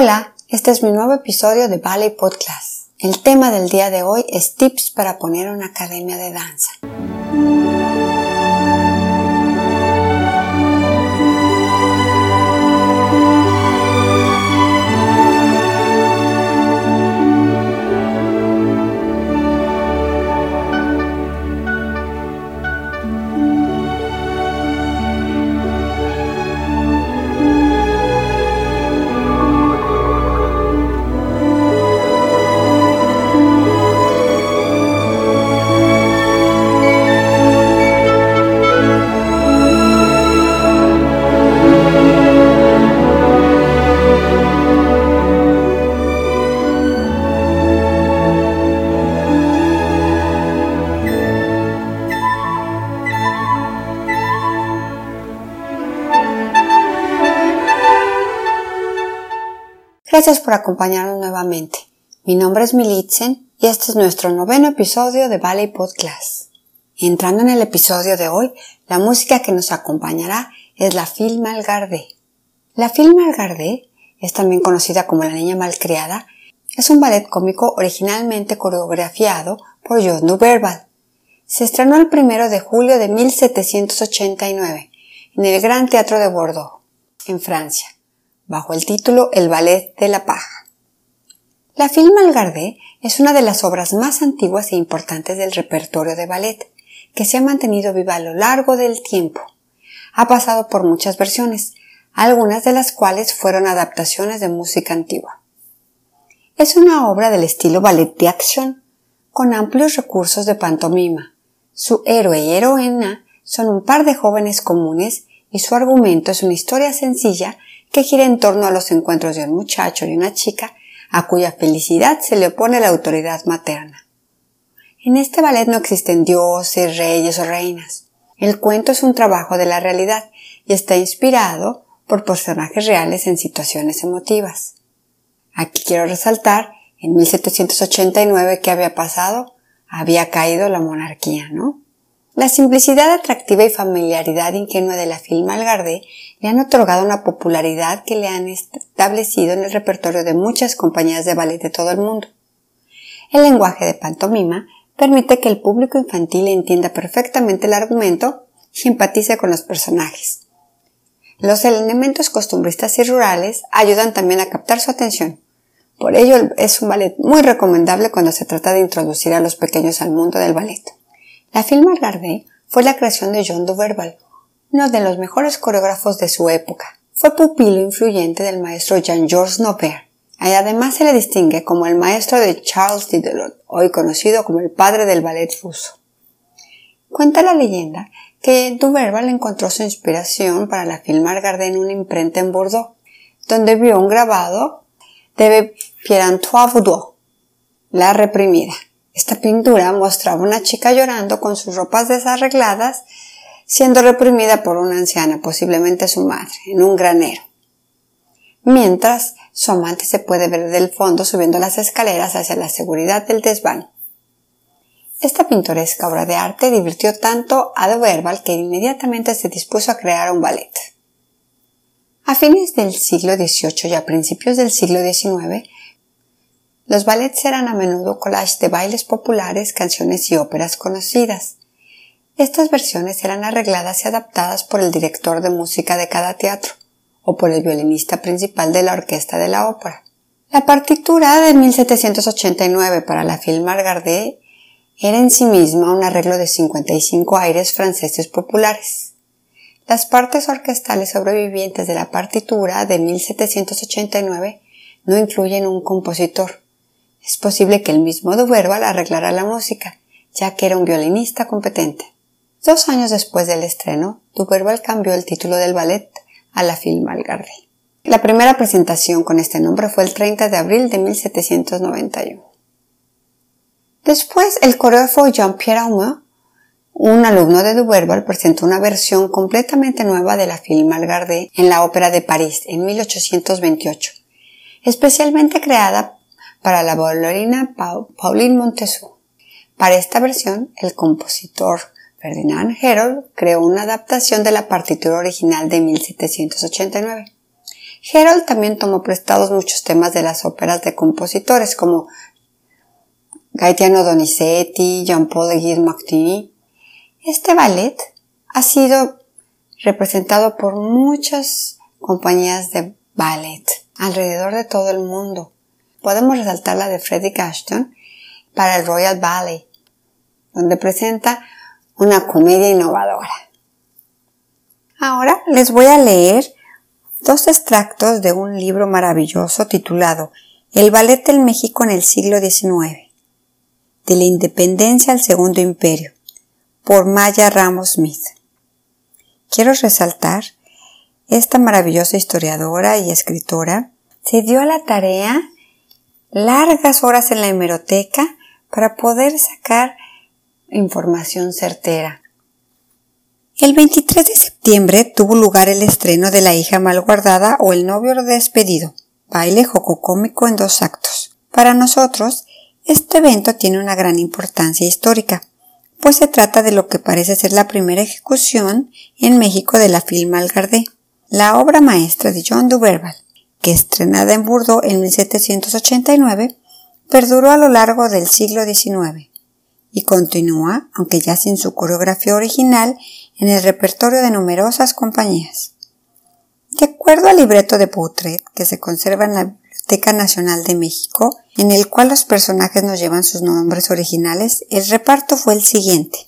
Hola, este es mi nuevo episodio de Ballet Podcast. El tema del día de hoy es tips para poner una academia de danza. Gracias por acompañarnos nuevamente. Mi nombre es Militzen y este es nuestro noveno episodio de Ballet Podcast. Entrando en el episodio de hoy, la música que nos acompañará es la Film Malgardé. La Film Malgardé es también conocida como La Niña Malcriada. Es un ballet cómico originalmente coreografiado por John Duberval. Se estrenó el primero de julio de 1789 en el Gran Teatro de Bordeaux, en Francia bajo el título El Ballet de la Paja. La Film Malgardé es una de las obras más antiguas e importantes del repertorio de ballet, que se ha mantenido viva a lo largo del tiempo. Ha pasado por muchas versiones, algunas de las cuales fueron adaptaciones de música antigua. Es una obra del estilo ballet de acción, con amplios recursos de pantomima. Su héroe y heroína son un par de jóvenes comunes y su argumento es una historia sencilla que gira en torno a los encuentros de un muchacho y una chica a cuya felicidad se le opone la autoridad materna. En este ballet no existen dioses, reyes o reinas. El cuento es un trabajo de la realidad y está inspirado por personajes reales en situaciones emotivas. Aquí quiero resaltar, en 1789, ¿qué había pasado? Había caído la monarquía, ¿no? La simplicidad atractiva y familiaridad ingenua de la film Algarde le han otorgado una popularidad que le han establecido en el repertorio de muchas compañías de ballet de todo el mundo. El lenguaje de pantomima permite que el público infantil entienda perfectamente el argumento y empatice con los personajes. Los elementos costumbristas y rurales ayudan también a captar su atención. Por ello es un ballet muy recomendable cuando se trata de introducir a los pequeños al mundo del ballet. La film Gardé fue la creación de John Duverval, uno de los mejores coreógrafos de su época. Fue pupilo influyente del maestro Jean-Georges Norbert, y además se le distingue como el maestro de Charles Diderot, hoy conocido como el padre del ballet ruso. Cuenta la leyenda que Duverval encontró su inspiración para la film Gardé en una imprenta en Bordeaux, donde vio un grabado de Pierre-Antoine Vaudou, La reprimida, esta pintura mostraba una chica llorando con sus ropas desarregladas, siendo reprimida por una anciana, posiblemente su madre, en un granero. Mientras, su amante se puede ver del fondo subiendo las escaleras hacia la seguridad del desván. Esta pintoresca obra de arte divirtió tanto a De Verbal que inmediatamente se dispuso a crear un ballet. A fines del siglo XVIII y a principios del siglo XIX, los ballets eran a menudo collages de bailes populares, canciones y óperas conocidas. Estas versiones eran arregladas y adaptadas por el director de música de cada teatro o por el violinista principal de la orquesta de la ópera. La partitura de 1789 para la film Margardé era en sí misma un arreglo de 55 aires franceses populares. Las partes orquestales sobrevivientes de la partitura de 1789 no incluyen un compositor, es posible que el mismo Duverbal arreglara la música, ya que era un violinista competente. Dos años después del estreno, Duverbal cambió el título del ballet a la Film Algarve. La primera presentación con este nombre fue el 30 de abril de 1791. Después, el coreógrafo Jean-Pierre Aumont, un alumno de Duverbal, presentó una versión completamente nueva de la Film Algarde en la Ópera de París en 1828, especialmente creada para la bailarina Pauline Montesou. Para esta versión, el compositor Ferdinand Herold creó una adaptación de la partitura original de 1789. Herold también tomó prestados muchos temas de las óperas de compositores como Gaetano Donizetti, Jean-Paul Guy Martini. Este ballet ha sido representado por muchas compañías de ballet alrededor de todo el mundo. Podemos resaltar la de Freddie Ashton para el Royal Ballet, donde presenta una comedia innovadora. Ahora les voy a leer dos extractos de un libro maravilloso titulado El Ballet del México en el siglo XIX, de la Independencia al Segundo Imperio, por Maya Ramos Smith. Quiero resaltar, esta maravillosa historiadora y escritora se dio a la tarea largas horas en la hemeroteca para poder sacar información certera. El 23 de septiembre tuvo lugar el estreno de La hija mal guardada o El novio despedido, baile jococómico en dos actos. Para nosotros, este evento tiene una gran importancia histórica, pues se trata de lo que parece ser la primera ejecución en México de la film Algardé, la obra maestra de John Duberval, que estrenada en Bordeaux en 1789, perduró a lo largo del siglo XIX y continúa, aunque ya sin su coreografía original, en el repertorio de numerosas compañías. De acuerdo al libreto de Poutret, que se conserva en la Biblioteca Nacional de México, en el cual los personajes nos llevan sus nombres originales, el reparto fue el siguiente.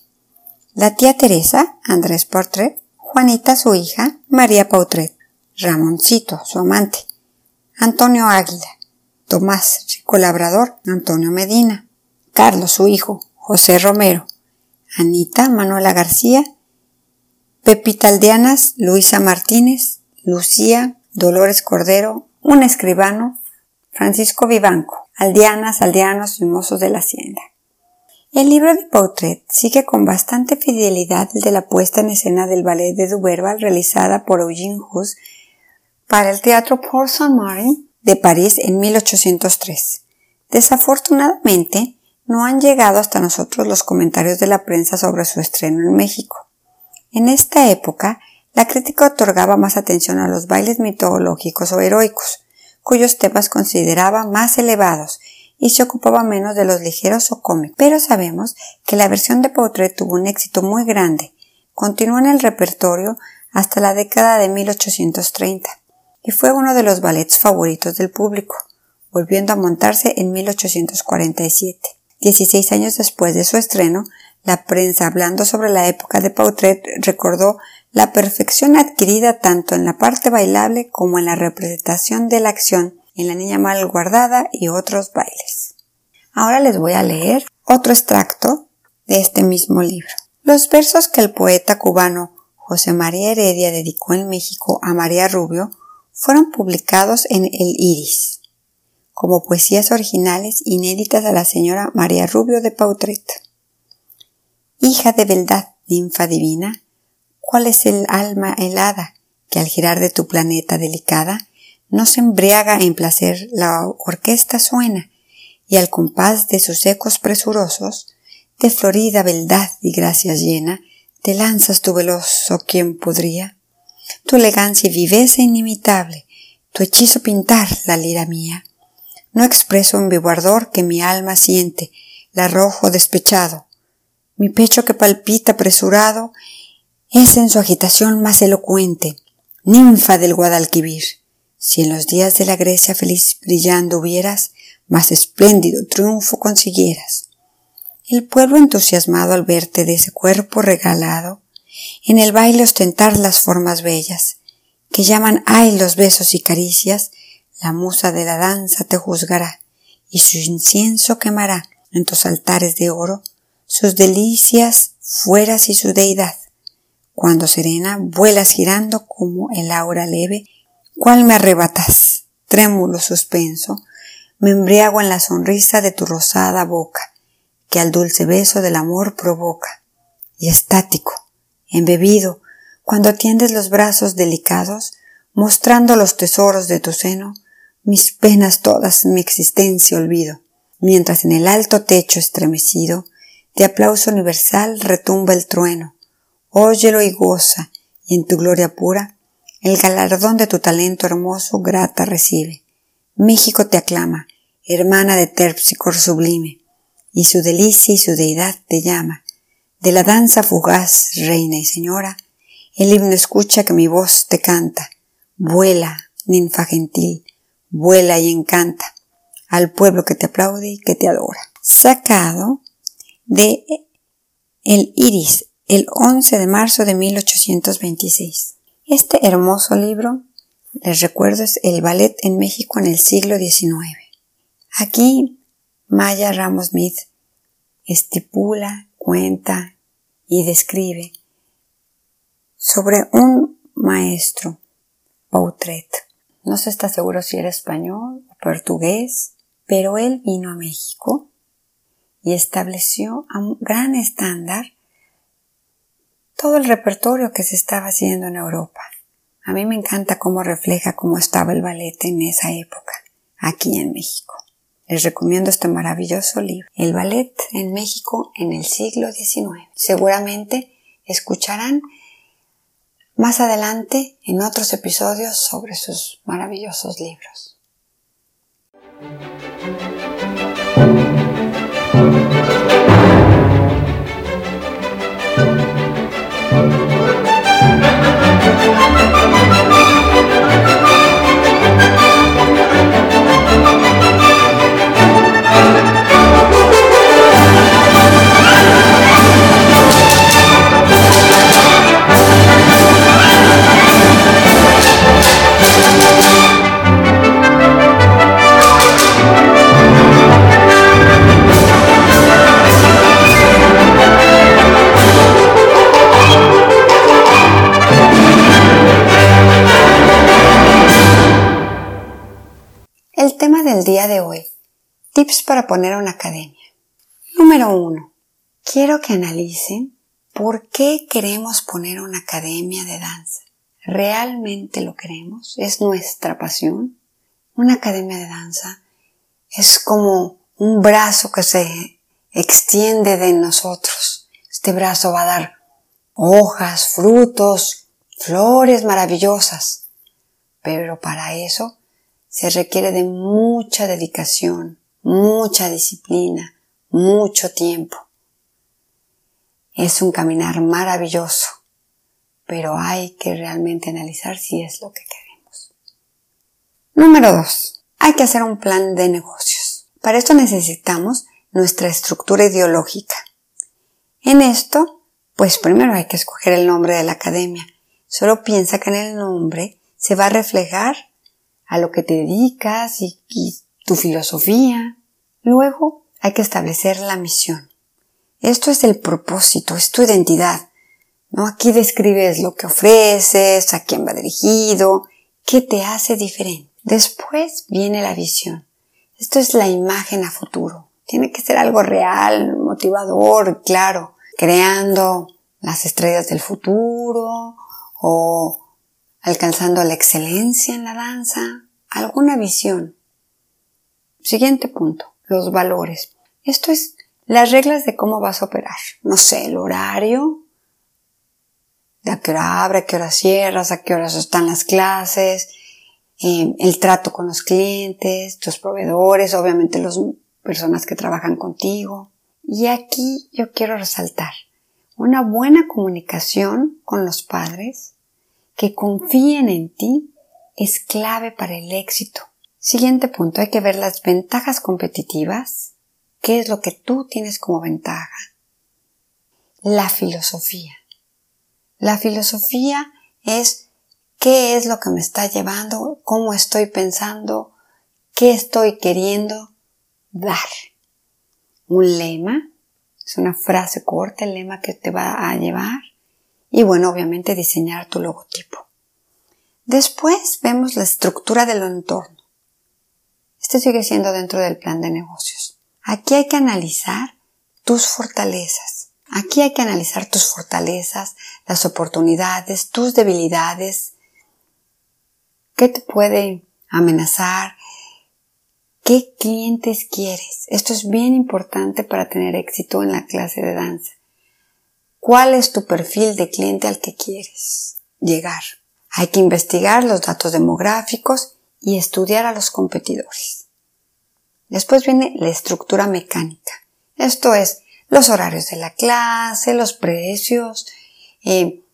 La tía Teresa, Andrés Portret, Juanita su hija, María Pautret, Ramoncito, su amante, Antonio Águila, Tomás, rico labrador, Antonio Medina, Carlos, su hijo, José Romero, Anita, Manuela García, Pepita Aldeanas, Luisa Martínez, Lucía, Dolores Cordero, un escribano, Francisco Vivanco, aldeanas, aldeanos y mozos de la hacienda. El libro de Poutret sigue con bastante fidelidad el de la puesta en escena del ballet de Duberval realizada por Eugene Hus para el Teatro Port Saint-Marin de París en 1803. Desafortunadamente, no han llegado hasta nosotros los comentarios de la prensa sobre su estreno en México. En esta época, la crítica otorgaba más atención a los bailes mitológicos o heroicos, cuyos temas consideraba más elevados y se ocupaba menos de los ligeros o cómicos. Pero sabemos que la versión de Poutret tuvo un éxito muy grande. Continuó en el repertorio hasta la década de 1830 y fue uno de los ballets favoritos del público, volviendo a montarse en 1847. Dieciséis años después de su estreno, la prensa hablando sobre la época de Poutret recordó la perfección adquirida tanto en la parte bailable como en la representación de la acción en La Niña Mal Guardada y otros bailes. Ahora les voy a leer otro extracto de este mismo libro. Los versos que el poeta cubano José María Heredia dedicó en México a María Rubio fueron publicados en El Iris, como poesías originales inéditas a la señora María Rubio de Pautret. Hija de beldad, ninfa divina, ¿cuál es el alma helada que al girar de tu planeta delicada no se embriaga en placer la orquesta suena y al compás de sus ecos presurosos, de florida beldad y gracias llena, te lanzas tu veloz, o quien podría tu elegancia y viveza inimitable, tu hechizo pintar la lira mía. No expreso en vivo ardor que mi alma siente, la arrojo despechado. Mi pecho que palpita apresurado es en su agitación más elocuente, ninfa del Guadalquivir. Si en los días de la Grecia feliz brillando hubieras, más espléndido triunfo consiguieras. El pueblo entusiasmado al verte de ese cuerpo regalado, en el baile ostentar las formas bellas, que llaman ay los besos y caricias, la musa de la danza te juzgará, y su incienso quemará en tus altares de oro, sus delicias fueras y su deidad. Cuando serena vuelas girando como el aura leve, cual me arrebatas, trémulo suspenso, me embriago en la sonrisa de tu rosada boca, que al dulce beso del amor provoca, y estático, embebido, cuando tiendes los brazos delicados, mostrando los tesoros de tu seno, mis penas todas mi existencia olvido, mientras en el alto techo estremecido, de aplauso universal retumba el trueno, óyelo y goza, y en tu gloria pura, El galardón de tu talento hermoso grata recibe. México te aclama, hermana de terpsicor sublime, y su delicia y su deidad te llama. De la danza fugaz, reina y señora, el himno escucha que mi voz te canta. Vuela, ninfa gentil, vuela y encanta al pueblo que te aplaude y que te adora. Sacado de El Iris, el 11 de marzo de 1826. Este hermoso libro, les recuerdo, es El ballet en México en el siglo XIX. Aquí Maya Ramos Smith estipula, cuenta y describe sobre un maestro, Pautret. No se está seguro si era español o portugués, pero él vino a México y estableció a un gran estándar todo el repertorio que se estaba haciendo en Europa. A mí me encanta cómo refleja cómo estaba el ballet en esa época, aquí en México. Les recomiendo este maravilloso libro, El ballet en México en el siglo XIX. Seguramente escucharán más adelante en otros episodios sobre sus maravillosos libros. Día de hoy. Tips para poner una academia. Número uno. Quiero que analicen por qué queremos poner una academia de danza. ¿Realmente lo queremos? ¿Es nuestra pasión? Una academia de danza es como un brazo que se extiende de nosotros. Este brazo va a dar hojas, frutos, flores maravillosas. Pero para eso se requiere de mucha dedicación, mucha disciplina, mucho tiempo. Es un caminar maravilloso, pero hay que realmente analizar si es lo que queremos. Número 2. Hay que hacer un plan de negocios. Para esto necesitamos nuestra estructura ideológica. En esto, pues primero hay que escoger el nombre de la academia. Solo piensa que en el nombre se va a reflejar a lo que te dedicas y, tu filosofía. Luego hay que establecer la misión. Esto es el propósito, es tu identidad. ¿no? Aquí describes lo que ofreces, a quién va dirigido, qué te hace diferente. Después viene la visión. Esto es la imagen a futuro. Tiene que ser algo real, motivador, claro, creando las estrellas del futuro o alcanzando la excelencia en la danza, alguna visión. Siguiente punto, los valores. Esto es las reglas de cómo vas a operar. No sé, el horario, de a qué hora abre, a qué hora cierras, a qué horas están las clases, eh, el trato con los clientes, tus proveedores, obviamente las personas que trabajan contigo. Y aquí yo quiero resaltar una buena comunicación con los padres que confíen en ti es clave para el éxito. Siguiente punto, hay que ver las ventajas competitivas. ¿Qué es lo que tú tienes como ventaja? La filosofía. La filosofía es qué es lo que me está llevando, cómo estoy pensando, qué estoy queriendo dar. Un lema, es una frase corta, el lema que te va a llevar y bueno, obviamente diseñar tu logotipo. Después vemos la estructura del entorno. Este sigue siendo dentro del plan de negocios. Aquí hay que analizar tus fortalezas. Aquí hay que analizar tus fortalezas, las oportunidades, tus debilidades, qué te puede amenazar, qué clientes quieres. Esto es bien importante para tener éxito en la clase de danza. ¿Cuál es tu perfil de cliente al que quieres llegar? Hay que investigar los datos demográficos y estudiar a los competidores. Después viene la estructura mecánica. Esto es los horarios de la clase, los precios, eh,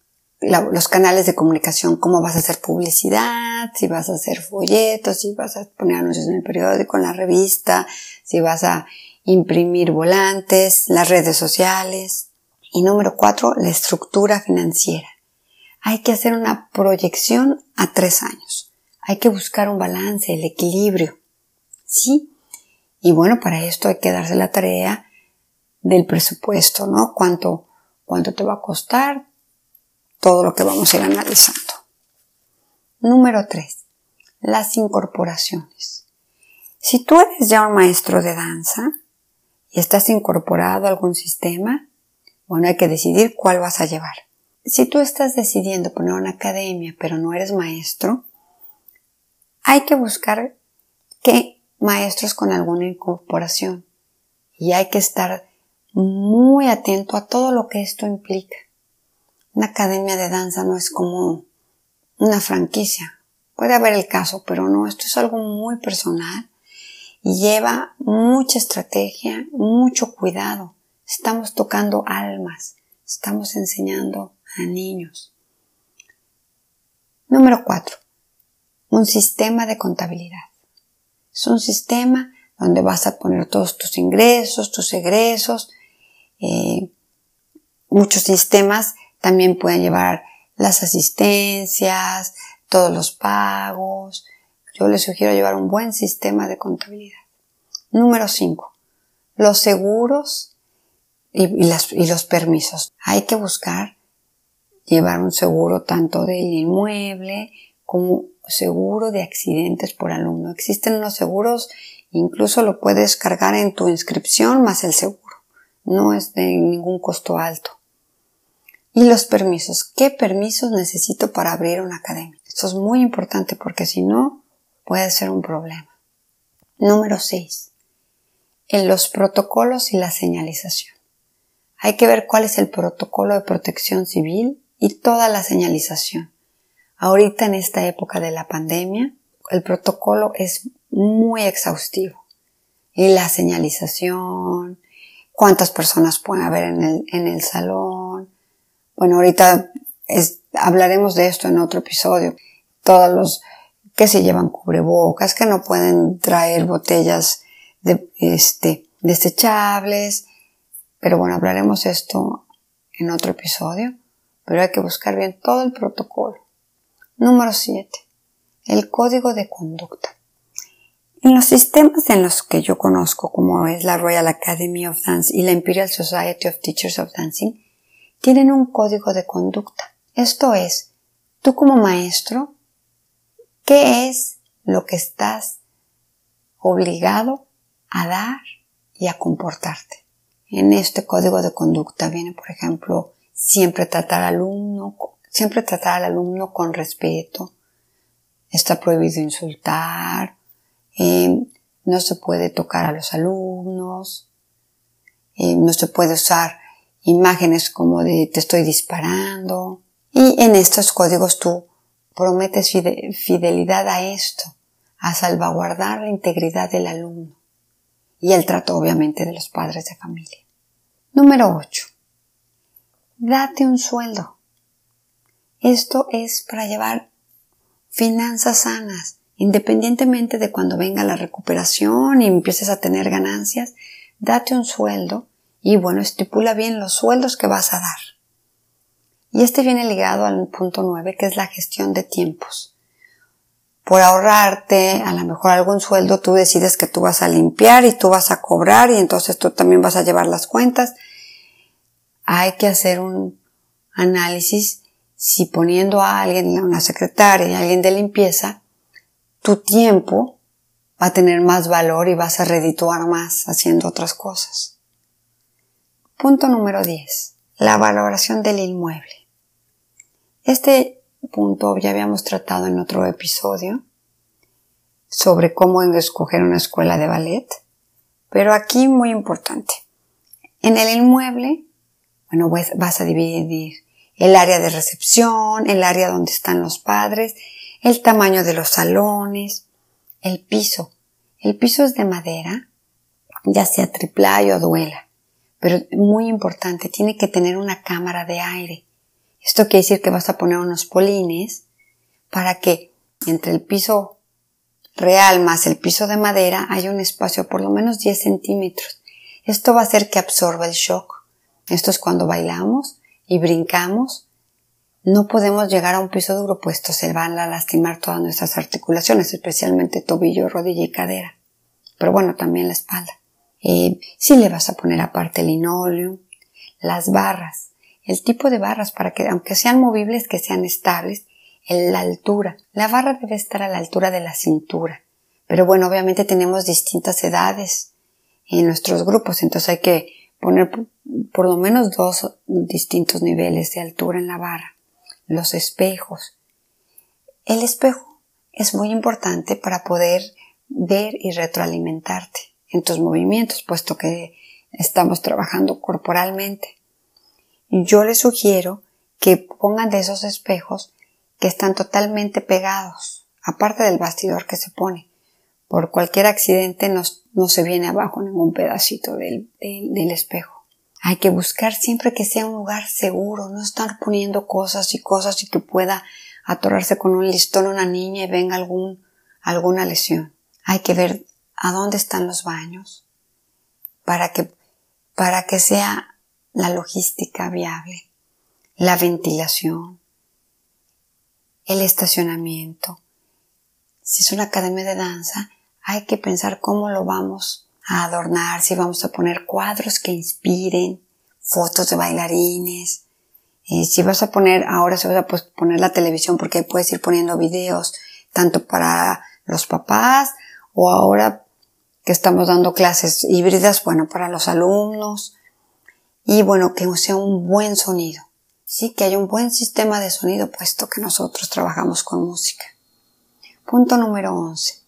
los canales de comunicación, cómo vas a hacer publicidad, si vas a hacer folletos, si vas a poner anuncios en el periódico, en la revista, si vas a imprimir volantes, las redes sociales. Y número cuatro, la estructura financiera. Hay que hacer una proyección a tres años. Hay que buscar un balance, el equilibrio. ¿Sí? Y bueno, para esto hay que darse la tarea del presupuesto, ¿no? Cuánto, cuánto te va a costar todo lo que vamos a ir analizando. Número 3. Las incorporaciones. Si tú eres ya un maestro de danza y estás incorporado a algún sistema, bueno, hay que decidir cuál vas a llevar. Si tú estás decidiendo poner una academia pero no eres maestro, hay que buscar qué maestros con alguna incorporación y hay que estar muy atento a todo lo que esto implica. Una academia de danza no es como una franquicia. Puede haber el caso, pero no, esto es algo muy personal y lleva mucha estrategia, mucho cuidado. Estamos tocando almas, estamos enseñando a niños. Número cuatro, un sistema de contabilidad. Es un sistema donde vas a poner todos tus ingresos, tus egresos. Eh, muchos sistemas también pueden llevar las asistencias, todos los pagos. Yo les sugiero llevar un buen sistema de contabilidad. Número 5. Los seguros y, y los permisos. Hay que buscar llevar un seguro tanto del inmueble como seguro de accidentes por alumno. Existen unos seguros, incluso lo puedes cargar en tu inscripción más el seguro. No es de ningún costo alto. Y los permisos. ¿Qué permisos necesito para abrir una academia? Esto es muy importante porque si no, puede ser un problema. Número 6. En los protocolos y la señalización. Hay que ver cuál es el protocolo de protección civil y toda la señalización. Ahorita en esta época de la pandemia, el protocolo es muy exhaustivo. Y la señalización, cuántas personas pueden haber en el, en el salón. Bueno, ahorita hablaremos de esto en otro episodio. Todos los que se llevan cubrebocas, que no pueden traer botellas de, este, desechables. Pero bueno, hablaremos esto en otro episodio. Pero hay que buscar bien todo el protocolo. Número 7. El código de conducta. En los sistemas en los que yo conozco, como es la Royal Academy of Dance y la Imperial Society of Teachers of Dancing, tienen un código de conducta. Esto es, tú como maestro, ¿qué es lo que estás obligado a dar y a comportarte? En este código de conducta viene, por ejemplo, siempre tratar al alumno Siempre tratar al alumno con respeto. Está prohibido insultar. Eh, no se puede tocar a los alumnos. Eh, no se puede usar imágenes como de te estoy disparando. Y en estos códigos tú prometes fidelidad a esto, a salvaguardar la integridad del alumno y el trato obviamente de los padres de familia. Número 8. Date un sueldo. Esto es para llevar finanzas sanas, independientemente de cuando venga la recuperación y empieces a tener ganancias, date un sueldo y bueno, estipula bien los sueldos que vas a dar. Y este viene ligado al punto 9, que es la gestión de tiempos. Por ahorrarte a lo mejor algún sueldo, tú decides que tú vas a limpiar y tú vas a cobrar y entonces tú también vas a llevar las cuentas. Hay que hacer un análisis si poniendo a alguien, una secretaria y alguien de limpieza, tu tiempo va a tener más valor y vas a redituar más haciendo otras cosas. Punto número 10. La valoración del inmueble. Este punto ya habíamos tratado en otro episodio sobre cómo escoger una escuela de ballet, pero aquí muy importante. En el inmueble, bueno, vas a dividir el área de recepción, el área donde están los padres, el tamaño de los salones, el piso. El piso es de madera, ya sea triplay o duela, pero muy importante, tiene que tener una cámara de aire. Esto quiere decir que vas a poner unos polines para que entre el piso real más el piso de madera haya un espacio por lo menos 10 centímetros. Esto va a hacer que absorba el shock. Esto es cuando bailamos y brincamos. No podemos llegar a un piso duro, puesto se van a lastimar todas nuestras articulaciones, especialmente tobillo, rodilla y cadera. Pero bueno, también la espalda. Eh, si le vas a poner aparte el linóleo, las barras, el tipo de barras para que, aunque sean movibles, que sean estables, la altura. La barra debe estar a la altura de la cintura. Pero bueno, obviamente tenemos distintas edades en nuestros grupos, entonces hay que poner por lo menos dos distintos niveles de altura en la barra. Los espejos. El espejo es muy importante para poder ver y retroalimentarte en tus movimientos, puesto que estamos trabajando corporalmente. Yo les sugiero que pongan de esos espejos que están totalmente pegados, aparte del bastidor que se pone. Por cualquier accidente no, no se viene abajo ningún pedacito del, del, espejo. Hay que buscar siempre que sea un lugar seguro, no estar poniendo cosas y cosas y que pueda atorarse con un listón una niña y venga algún, alguna lesión. Hay que ver a dónde están los baños para que, para que sea la logística viable, la ventilación, el estacionamiento. Si es una academia de danza, hay que pensar cómo lo vamos a adornar, si vamos a poner cuadros que inspiren, fotos de bailarines, si vas a poner, ahora se va a poner la televisión porque puedes ir poniendo videos, tanto para los papás o ahora que estamos dando clases híbridas, bueno, para los alumnos, y bueno, que sea un buen sonido. Sí, que haya un buen sistema de sonido puesto que nosotros trabajamos con música. Punto número 11.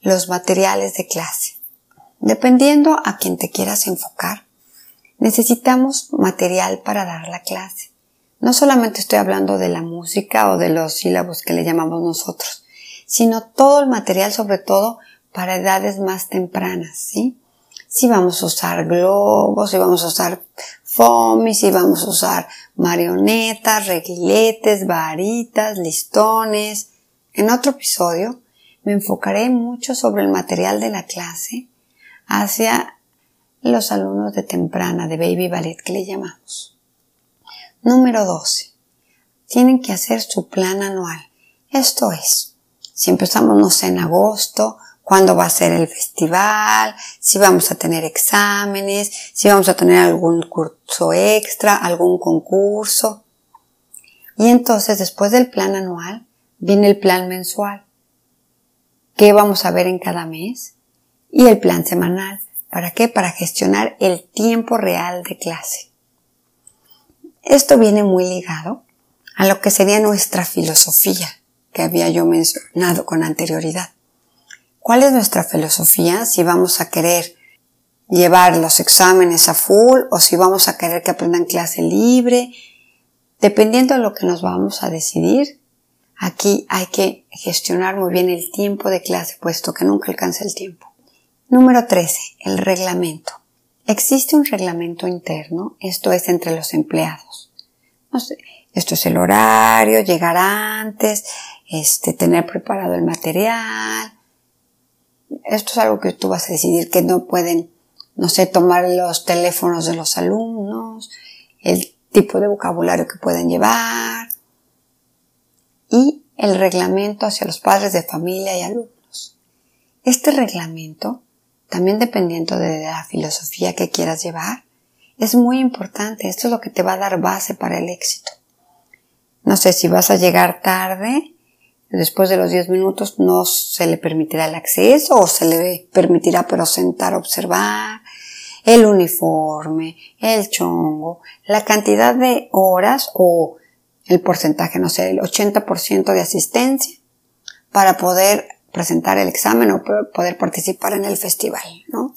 Los materiales de clase. Dependiendo a quien te quieras enfocar, necesitamos material para dar la clase. No solamente estoy hablando de la música o de los sílabos que le llamamos nosotros, sino todo el material sobre todo para edades más tempranas, ¿sí? Si vamos a usar globos, si vamos a usar foamy, si vamos a usar marionetas, reguiletes, varitas, listones. En otro episodio me enfocaré mucho sobre el material de la clase hacia los alumnos de temprana, de baby ballet que le llamamos. Número 12. Tienen que hacer su plan anual. Esto es, si empezamos, no sé, en agosto, cuándo va a ser el festival, si vamos a tener exámenes, si vamos a tener algún curso extra, algún concurso. Y entonces después del plan anual viene el plan mensual. ¿Qué vamos a ver en cada mes? Y el plan semanal. ¿Para qué? Para gestionar el tiempo real de clase. Esto viene muy ligado a lo que sería nuestra filosofía que había yo mencionado con anterioridad. ¿Cuál es nuestra filosofía? Si vamos a querer llevar los exámenes a full o si vamos a querer que aprendan clase libre. Dependiendo de lo que nos vamos a decidir, aquí hay que gestionar muy bien el tiempo de clase, puesto que nunca alcanza el tiempo. Número 13. El reglamento. Existe un reglamento interno, esto es entre los empleados. esto es el horario, llegar antes, este, tener preparado el material, esto es algo que tú vas a decidir que no pueden, no sé, tomar los teléfonos de los alumnos, el tipo de vocabulario que pueden llevar y el reglamento hacia los padres de familia y alumnos. Este reglamento, también dependiendo de la filosofía que quieras llevar, es muy importante. Esto es lo que te va a dar base para el éxito. No sé si vas a llegar tarde, Después de los 10 minutos no se le permitirá el acceso o se le permitirá pero sentar observar el uniforme, el chongo, la cantidad de horas o el porcentaje, no sé, el 80% de asistencia para poder presentar el examen o poder participar en el festival, ¿no?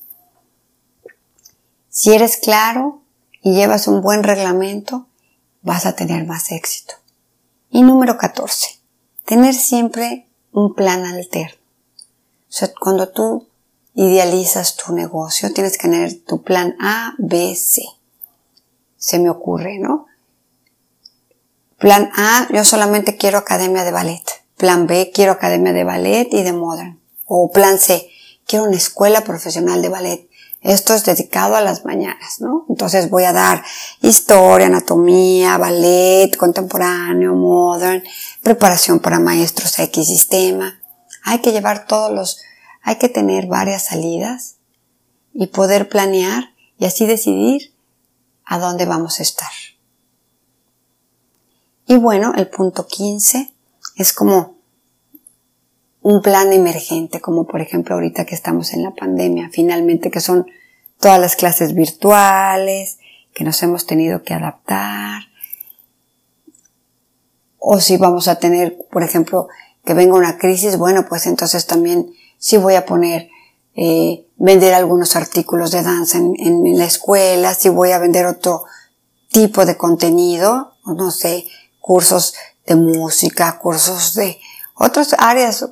Si eres claro y llevas un buen reglamento, vas a tener más éxito. Y número 14. Tener siempre un plan alterno. O sea, cuando tú idealizas tu negocio, tienes que tener tu plan A, B, C. Se me ocurre, ¿no? Plan A, yo solamente quiero academia de ballet. Plan B, quiero academia de ballet y de modern. O plan C, quiero una escuela profesional de ballet. Esto es dedicado a las mañanas, ¿no? Entonces voy a dar historia, anatomía, ballet, contemporáneo, modern, preparación para maestros X sistema. Hay que llevar todos los, hay que tener varias salidas y poder planear y así decidir a dónde vamos a estar. Y bueno, el punto 15 es como un plan emergente, como por ejemplo ahorita que estamos en la pandemia, finalmente que son todas las clases virtuales, que nos hemos tenido que adaptar, o si vamos a tener, por ejemplo, que venga una crisis, bueno, pues entonces también sí voy a poner, eh, vender algunos artículos de danza en, en la escuela, si voy a vender otro tipo de contenido, no sé, cursos de música, cursos de otras áreas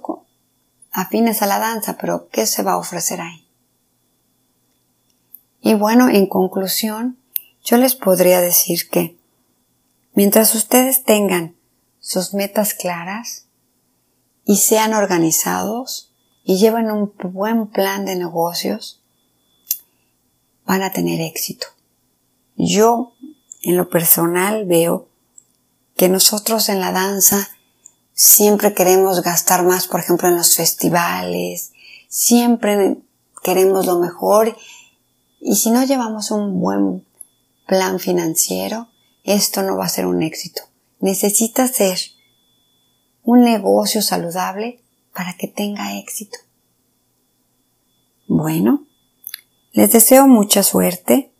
afines a la danza, pero ¿qué se va a ofrecer ahí? Y bueno, en conclusión, yo les podría decir que mientras ustedes tengan sus metas claras y sean organizados y lleven un buen plan de negocios, van a tener éxito. Yo, en lo personal, veo que nosotros en la danza siempre queremos gastar más, por ejemplo, en los festivales, siempre queremos lo mejor y si no llevamos un buen plan financiero, esto no va a ser un éxito. Necesita ser un negocio saludable para que tenga éxito. Bueno, les deseo mucha suerte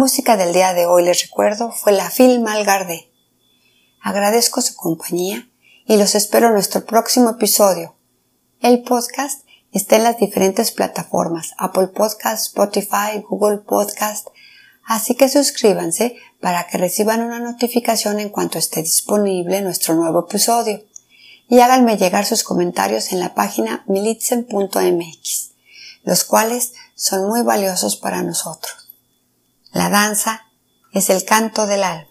música del día de hoy, les recuerdo, fue la Phil Malgarde. Agradezco su compañía y los espero en nuestro próximo episodio. El podcast está en las diferentes plataformas Apple Podcast, Spotify, Google Podcast, así que suscríbanse para que reciban una notificación en cuanto esté disponible nuestro nuevo episodio y háganme llegar sus comentarios en la página militzen.mx, los cuales son muy valiosos para nosotros. La danza es el canto del alma.